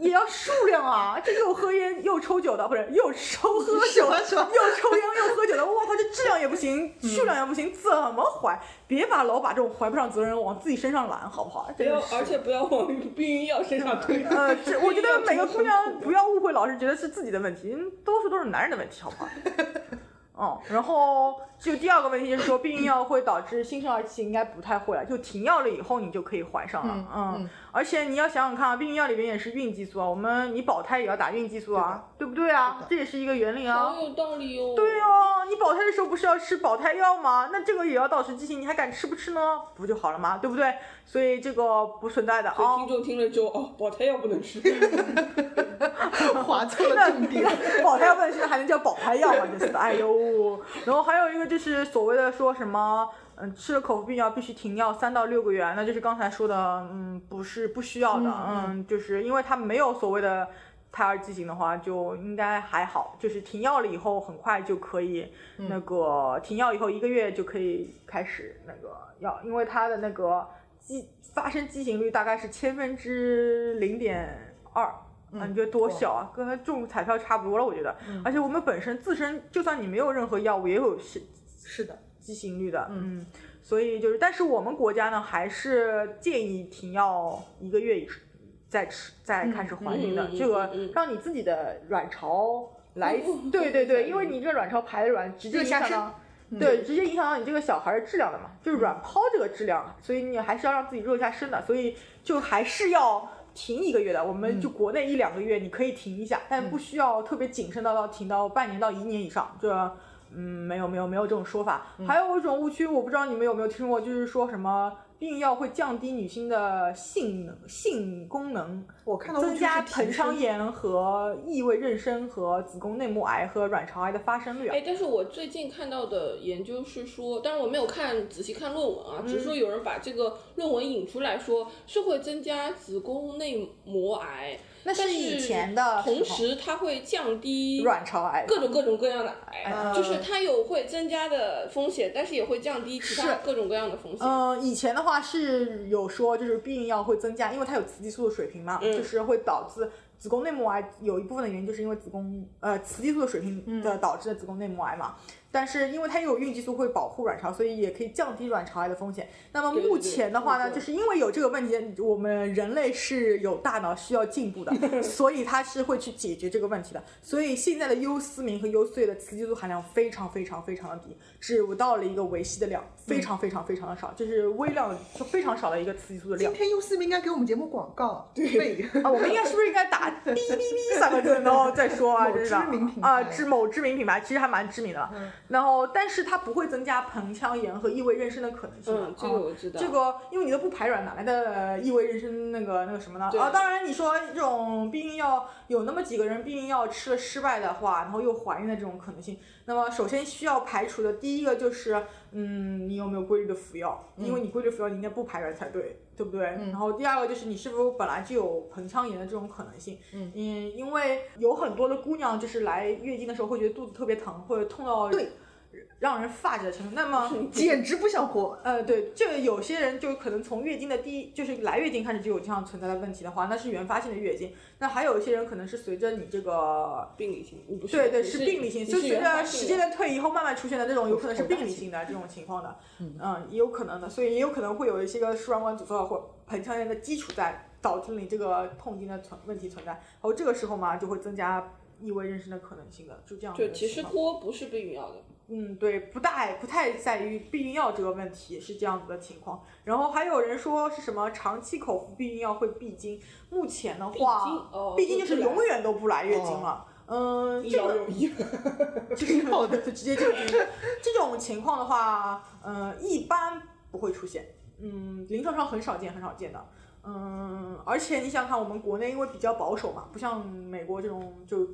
也要数量啊。这又喝烟又抽酒的，不是又抽喝酒 又抽烟又喝酒的，我靠，这质量也不行，数量也不行，怎么怀？别把老把这种怀不上责任往自己身上揽，好不好？不要，而且不要往避孕药身上推。呃，这我觉得每个姑娘不要误会，老是觉得是自己的问题，嗯多数都是男人的问题，好不好？嗯，然后就第二个问题就是说，避孕药会导致新生儿期应该不太会了，就停药了以后你就可以怀上了，嗯，而且你要想想看啊，避孕药里面也是孕激素啊，我们你保胎也要打孕激素啊，对不对啊？这也是一个原理啊。好有道理哦。对哦，你保胎的时候不是要吃保胎药吗？那这个也要导致畸形，你还敢吃不吃呢？不就好了吗？对不对？所以这个不存在的啊。听众听了之后，哦，保胎药不能吃。划错了重点，保胎药不能吃，还能叫保胎药吗？就是，哎呦。然后还有一个就是所谓的说什么，嗯，吃了口服避孕药必须停药三到六个月，那就是刚才说的，嗯，不是不需要的，嗯，就是因为它没有所谓的胎儿畸形的话，就应该还好，就是停药了以后很快就可以那个停药以后一个月就可以开始那个药，因为它的那个畸发生畸形率大概是千分之零点二。啊，你觉得多小啊？跟中彩票差不多了，我觉得。而且我们本身自身，就算你没有任何药物，也有是是的畸形率的。嗯，所以就是，但是我们国家呢，还是建议停药一个月以再吃，再开始怀孕的。这个让你自己的卵巢来，对对对，因为你这个卵巢排的卵直接影响到，对，直接影响到你这个小孩的质量的嘛，就是卵泡这个质量，所以你还是要让自己热一下身的，所以就还是要。停一个月的，我们就国内一两个月你可以停一下，但不需要特别谨慎到要停到半年到一年以上。这，嗯，没有没有没有这种说法。还有一种误区，我不知道你们有没有听过，就是说什么。避孕药会降低女性的性能、性功能，我看到增加盆腔炎和异位妊娠和子宫内膜癌和卵巢癌的发生率。哎，但是我最近看到的研究是说，但是我没有看仔细看论文啊，只是说有人把这个论文引出来说是会增加子宫内膜癌。那是以前的，同时它会降低卵巢癌，各种各种各样的癌，就是它有会增加的风险，但是也会降低其他各种各样的风险。嗯，以前的话是有说，就是避孕药会增加，因为它有雌激素的水平嘛，就是会导致子宫内膜癌。有一部分的原因就是因为子宫呃雌激素的水平的导致的子宫内膜癌嘛。但是因为它又有孕激素会保护卵巢，所以也可以降低卵巢癌的风险。那么目前的话呢，就是因为有这个问题，我们人类是有大脑需要进步的，所以它是会去解决这个问题的。所以现在的优思明和优思悦的雌激素含量非常非常非常的低，只到了一个维 C 的量，非常非常非常的少，就是微量就非常少的一个雌激素的量。今天优思明应该给我们节目广告，对啊，我们应该是不是应该打 哔哔哔三个字，然后再说啊，这是啊，知某知名品牌，其实还蛮知名的。然后，但是它不会增加盆腔炎和异位妊娠的可能性。嗯，这个我知道。这个，因为你都不排卵，哪来的异位妊娠那个那个什么呢？啊，当然你说这种避孕药有那么几个人避孕药吃了失败的话，然后又怀孕的这种可能性，那么首先需要排除的第一个就是，嗯，你有没有规律的服药？因为你规律服药，你应该不排卵才对，对不对？然后第二个就是你是否本来就有盆腔炎的这种可能性？嗯，因为有很多的姑娘就是来月经的时候会觉得肚子特别疼，或者痛到对。让人发指的程度，那么 简直不想活。呃，对，就有些人就可能从月经的第一，就是来月经开始就有这样存在的问题的话，那是原发性的月经。那还有一些人可能是随着你这个病理性，对对，是病理性，就随着时间的推移后慢慢出现的这种，有可能是病理性的这种情况的。嗯，也有可能的，所以也有可能会有一些个输卵管阻塞或盆腔炎的基础在，导致你这个痛经的存问题存在。然后这个时候嘛，就会增加异位妊娠的可能性的，就这样。就其实脱不是避孕药的。嗯，对，不大不太在于避孕药这个问题是这样子的情况。然后还有人说是什么长期口服避孕药会闭经，目前的话，闭经就是永远都不来月经了。嗯，这个挺好的，就直接就这种情况的话，嗯，一般不会出现。嗯，临床上很少见，很少见的。嗯，而且你想看我们国内因为比较保守嘛，不像美国这种就。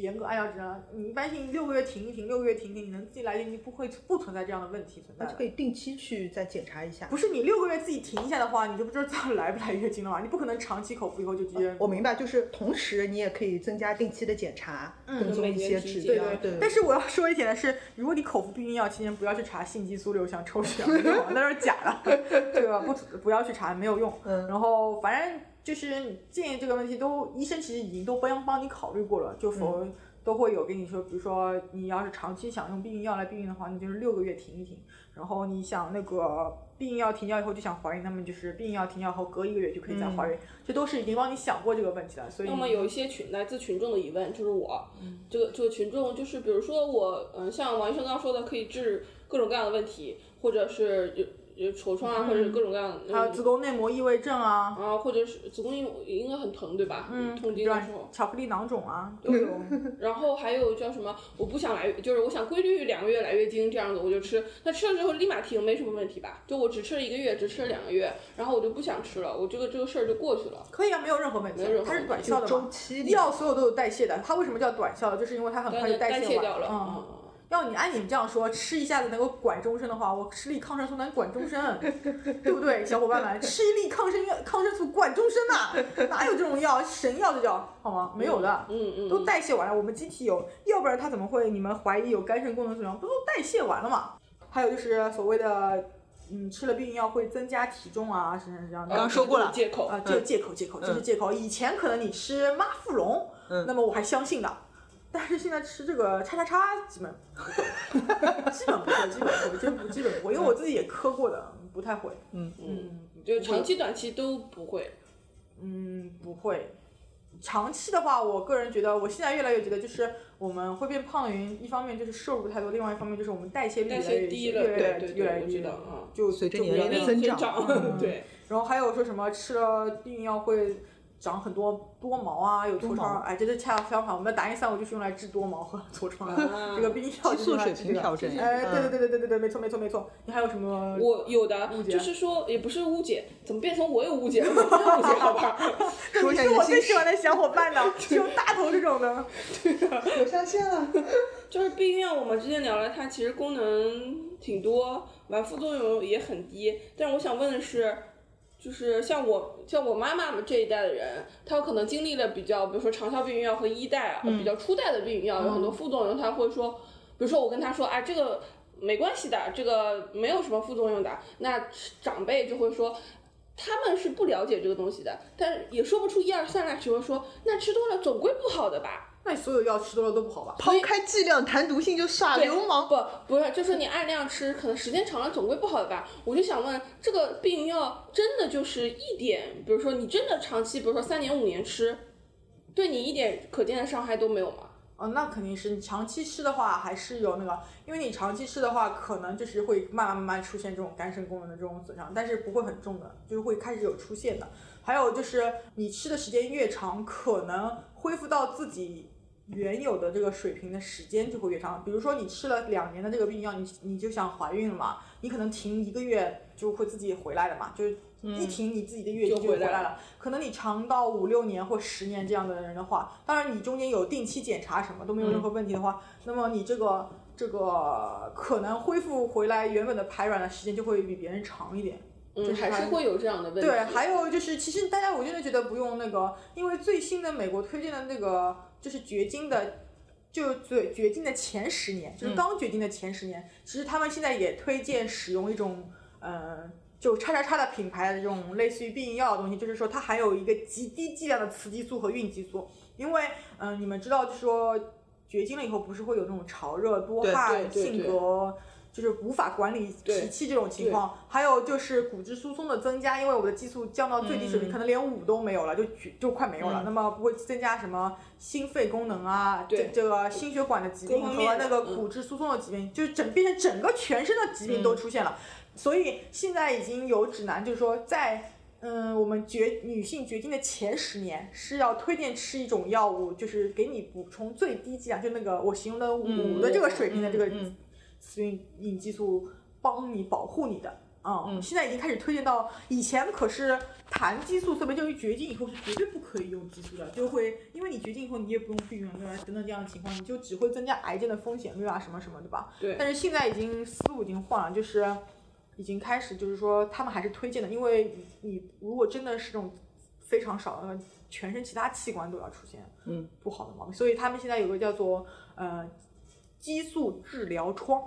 严格按照这样，你一般性六个月停一停，六个月停一停，你能自己来月经，不会不存在这样的问题存在。就可以定期去再检查一下。不是你六个月自己停一下的话，你就不知道来不来月经了嘛？你不可能长期口服以后就直接。我明白，就是同时你也可以增加定期的检查，跟踪一些指标。对对。但是我要说一点的是，如果你口服避孕药期间不要去查性激素六项抽血，那是假的，对吧？不不要去查，没有用。嗯。然后反正就是建议这个问题都医生其实已经都帮帮你考虑过了，就否。都会有跟你说，比如说你要是长期想用避孕药来避孕的话，你就是六个月停一停。然后你想那个避孕药停掉以后就想怀孕，那么就是避孕药停掉后隔一个月就可以再怀孕，这都是已经帮你想过这个问题了。所以那么有一些群来自群众的疑问，就是我，这个这个群众就是比如说我，嗯，像王医生刚刚说的，可以治各种各样的问题，或者是有有痤疮啊，或者是各种各样的，还有子宫内膜异位症啊，啊，或者是子宫应应该很疼对吧？嗯，痛经的时候。巧克力囊肿啊都有。然后还有叫什么？我不想来，就是我想规律两个月来月经这样子，我就吃。那吃了之后立马停，没什么问题吧？就我只吃了一个月，只吃了两个月，然后我就不想吃了，我这个这个事儿就过去了。可以啊，没有任何问题没有任，何它是短效的嘛。周期药所有都有代谢的，它为什么叫短效的？就是因为它很快就代谢掉了。嗯。嗯要你按你们这样说，吃一下子能够管终身的话，我吃粒抗生素能管终身，对不对，小伙伴们？吃一粒抗生药抗生素管终身呐、哪有这种药？神药这叫好吗？没有的，嗯嗯，都代谢完了，我们机体有，要不然它怎么会你们怀疑有肝肾功能损伤？不都代谢完了吗？还有就是所谓的，嗯，吃了避孕药会增加体重啊，什么什么的。刚刚说过了借口啊，这是借口，借口，这是借口。以前可能你吃妈富隆，那么我还相信的，但是现在吃这个叉叉叉，基本 基本不会，基本不会，真不基本不会，因为我自己也磕过的，不太会。嗯嗯，就长期短期都不会。嗯，不会。长期的话，我个人觉得，我现在越来越觉得，就是我们会变胖的原因，一方面就是摄入太多，另外一方面就是我们代谢率代越来越低了，越来越对对越来越我知道啊。就随着年龄的增长长，对，然后还有说什么吃了避孕药会长很多多毛啊，有痤疮，哎，这是恰恰相反，我们的达因三五就是用来治多毛和痤疮的，啊这个避孕药就是这个平调整。哎，对对嗯对对对对对，没错没错没错。你还有什么？我有的误解就是说，也不是误解，怎么变成我有误解了？误解，好吧？说一下是我最喜欢的小伙伴呢，就大头这种的。对的，我下线了。就是避孕药，我们之前聊了，它其实功能挺多，完副作用也很低。但是我想问的是，就是像我像我妈妈们这一代的人，她有可能经历了比较，比如说长效避孕药和一代啊，比较初代的避孕药有很多副作用，她会说，比如说我跟她说，哎，这个没关系的，这个没有什么副作用的，那长辈就会说。他们是不了解这个东西的，但也说不出一二三来，只会说那吃多了总归不好的吧？那你所有药吃多了都不好吧？抛开剂量谈毒性就耍对流氓。不不是，就是你按量吃，可能时间长了总归不好的吧？我就想问，这个避孕药真的就是一点，比如说你真的长期，比如说三年五年吃，对你一点可见的伤害都没有吗？哦，那肯定是你长期吃的话，还是有那个，因为你长期吃的话，可能就是会慢慢慢慢出现这种肝肾功能的这种损伤，但是不会很重的，就是会开始有出现的。还有就是你吃的时间越长，可能恢复到自己原有的这个水平的时间就会越长。比如说你吃了两年的这个避孕药，你你就想怀孕了嘛，你可能停一个月就会自己回来了嘛，就是一停你自己的月经就就回来了。可能你长到五六年或十年这样的人的话，当然你中间有定期检查什么都没有任何问题的话，那么你这个这个可能恢复回来原本的排卵的时间就会比别人长一点。嗯，还是会有这样的问题。对，还有就是，其实大家我真的觉得不用那个，因为最新的美国推荐的那个就是绝经的，就最绝经的前十年，就是刚绝经的前十年，其实他们现在也推荐使用一种呃。就叉叉叉的品牌的这种类似于避孕药的东西，就是说它含有一个极低剂量的雌激素和孕激素，因为嗯、呃你们知道，就是说绝经了以后不是会有那种潮热多汗、性格就是无法管理脾气这种情况，还有就是骨质疏松的增加，因为我的激素降到最低水平，可能连五都没有了，就就快没有了。那么不会增加什么心肺功能啊，这对这个心血管的疾病和那个骨质疏松的疾病，就是整变成整个全身的疾病都出现了。所以现在已经有指南，就是说在。嗯，我们绝女性绝经的前十年是要推荐吃一种药物，就是给你补充最低剂量，就那个我形容的五的这个水平的这个嗯雌孕孕激素，帮你保护你的。嗯，现在已经开始推荐到，以前可是谈激素，特别就是绝经以后是绝对不可以用激素的，就会因为你绝经以后你也不用避孕对吧？等等这样的情况，你就只会增加癌症的风险率啊什么什么，对吧？对但是现在已经思路已经换了，就是已经开始就是说他们还是推荐的，因为你如果真的是这种非常少的，全身其他器官都要出现嗯不好的毛病，所以他们现在有个叫做呃激素治疗窗，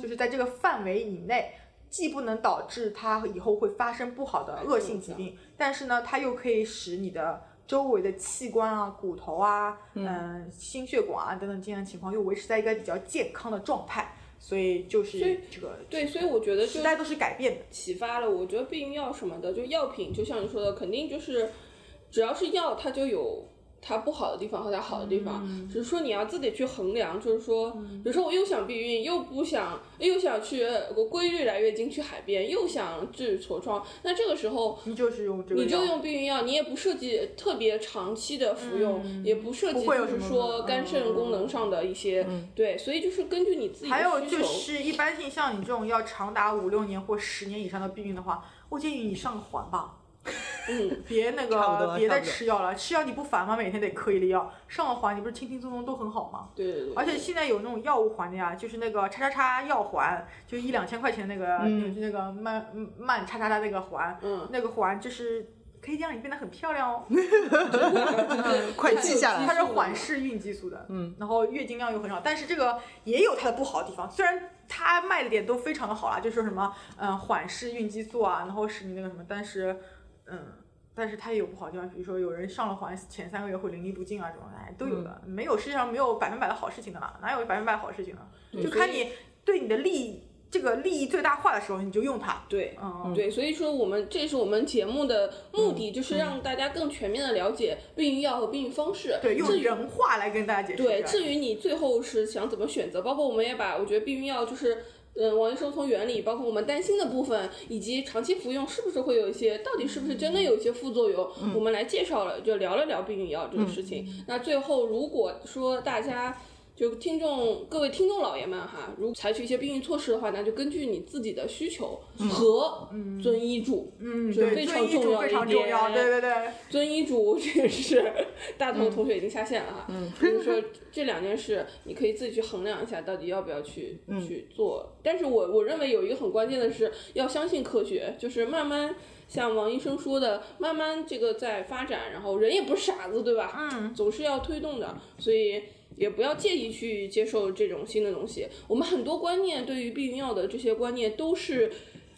就是在这个范围以内。既不能导致它以后会发生不好的恶性疾病，但是呢，它又可以使你的周围的器官啊、骨头啊、嗯、心血管啊等等这样的情况又维持在一个比较健康的状态，所以就是这个对，所以我觉得就时代都是改变的。启发了。我觉得避孕药什么的，就药品，就像你说的，肯定就是只要是药，它就有它不好的地方和它好的地方，只是说你要自己去衡量。就是说，比如说我又想避孕，又不想，又想去我规律来月经去海边，又想治痤疮，那这个时候你就是用这个药，你就用避孕药，你也不涉及特别长期的服用，也不涉及就是说肝肾功能上的一些，对，所以就是根据你自己的还有就需求。是一般性像你这种要长达五六年或十年以上的避孕的话，我建议你上个环吧。嗯，别那个别再吃药了，吃药你不烦吗？每天得嗑一粒药，上了环你不是轻轻松松都很好吗？对对对，而且现在有那种药物环的呀，就是那个叉叉叉药环，就一两千块钱那个，就是那个慢慢叉叉叉那个环，嗯那个环就是可以让你变得很漂亮哦。快记下来它是缓释孕激素的，嗯，然后月经量又很少，但是这个也有它的不好的地方，虽然它卖的点都非常的好啦，就说什么嗯缓释孕激素啊，然后使你那个什么，但是嗯。但是它也有不好的地方，比如说有人上了环前三个月会淋漓不尽啊，这种哎都有的，没有世界上没有百分百的好事情的啦，哪有百分百好事情啊？就看你对你的利益这个利益最大化的时候，你就用它。对，嗯，对，所以说我们这是我们节目的目的，就是让大家更全面的了解避孕药和避孕方式。对，用人话来跟大家解释。对，至于你最后是想怎么选择，包括我们也把我觉得避孕药就是。嗯，王医生从原理，包括我们担心的部分，以及长期服用是不是会有一些，到底是不是真的有一些副作用，我们来介绍了，就聊了聊避孕药这个事情。那最后，如果说大家就听众各位听众老爷们哈，如采取一些避孕措施的话，那就根据你自己的需求和遵医嘱，嗯，这，非常重要一常重要，点对对对。遵医嘱，这个是大头同学已经下线了哈。嗯，就是说这两件事，你可以自己去衡量一下，到底要不要去、去做。但是我我认为有一个很关键的是，要相信科学，就是慢慢像王医生说的，慢慢这个在发展，然后人也不是傻子，对吧？嗯，总是要推动的，所以。也不要介意去接受这种新的东西。我们很多观念对于避孕药的这些观念都是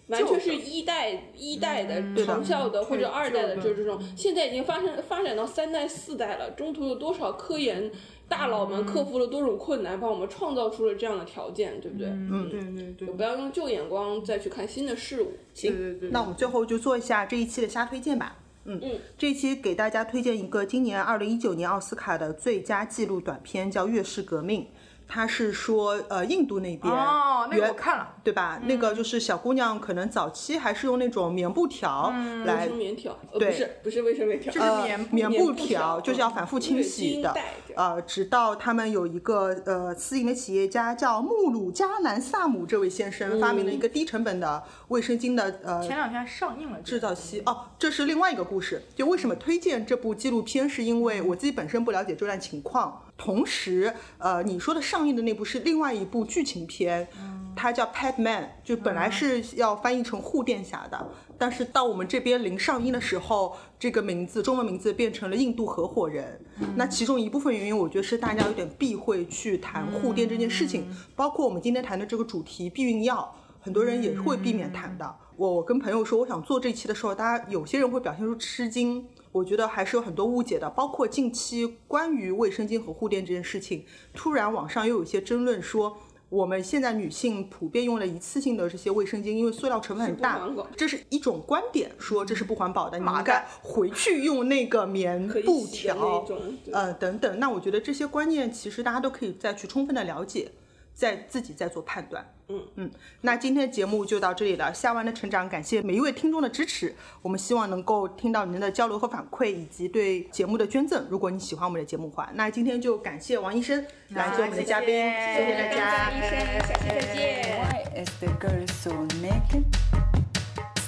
完全是一代一代的长效的，或者二代的，就是这种。现在已经发生发展到三代四代了，中途有多少科研大佬们克服了多种困难，帮我们创造出了这样的条件，对不对？嗯，对对对，不要用旧眼光再去看新的事物。对行，对对。那我们最后就做一下这一期的瞎推荐吧。嗯嗯，这一期给大家推荐一个今年二零一九年奥斯卡的最佳纪录短片，叫《月式革命》。它是说，呃，印度那边哦，那个我看了，对吧？那个就是小姑娘可能早期还是用那种棉布条来卫生棉条，呃，对不是不是卫生棉条，就是呃棉布棉布棉布条条，就是要反复清洗的。呃，直到他们有一个呃私营的企业家叫穆鲁加南萨姆这位先生发明了一个低成本的卫生巾的呃前两天上映了制造期哦，这是另外一个故事。就为什么推荐这部纪录片，是因为我自己本身不了解这段情况，同时，呃，你说的上映的那部是另外一部剧情片，它叫《Pad Man》，就本来是要翻译成护垫侠的，但是到我们这边临上映的时候，这个名字中文名字变成了印度合伙人。那其中一部分原因，我觉得是大家有点避讳去谈护垫这件事情，包括我们今天谈的这个主题避孕药。很多人也会避免谈的。我跟朋友说我想做这期的时候，大家有些人会表现出吃惊，我觉得还是有很多误解的。包括近期关于卫生巾和护垫这件事情，突然网上又有一些争论说。我们现在女性普遍用了一次性的这些卫生巾，因为塑料成本很大这是一种观点，说这是不环保的，你该袋回去用那个棉布条呃等等。那我觉得这些观念其实大家都可以再去充分的了解，再自己再做判断。嗯嗯，那今天的节目就到这里了。夏湾的成长，感谢每一位听众的支持。我们希望能够听到您的交流和反馈，以及对节目的捐赠。如果你喜欢我们的节目的话，那今天就感谢王医生来做我们的嘉宾，谢谢谢大家。医生，下期再见。Why is the girl so naked?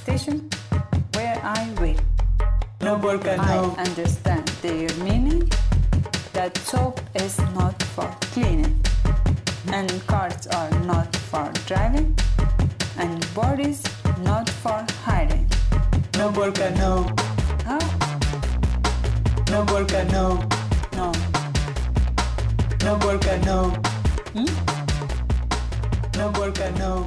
Station where I wait. No I no. understand their meaning. That soap is not for cleaning, and cars are not for driving, and bodies not for hiding. No burka, no. How? No burka, no. No. No burka, no. Hmm? No burka, no.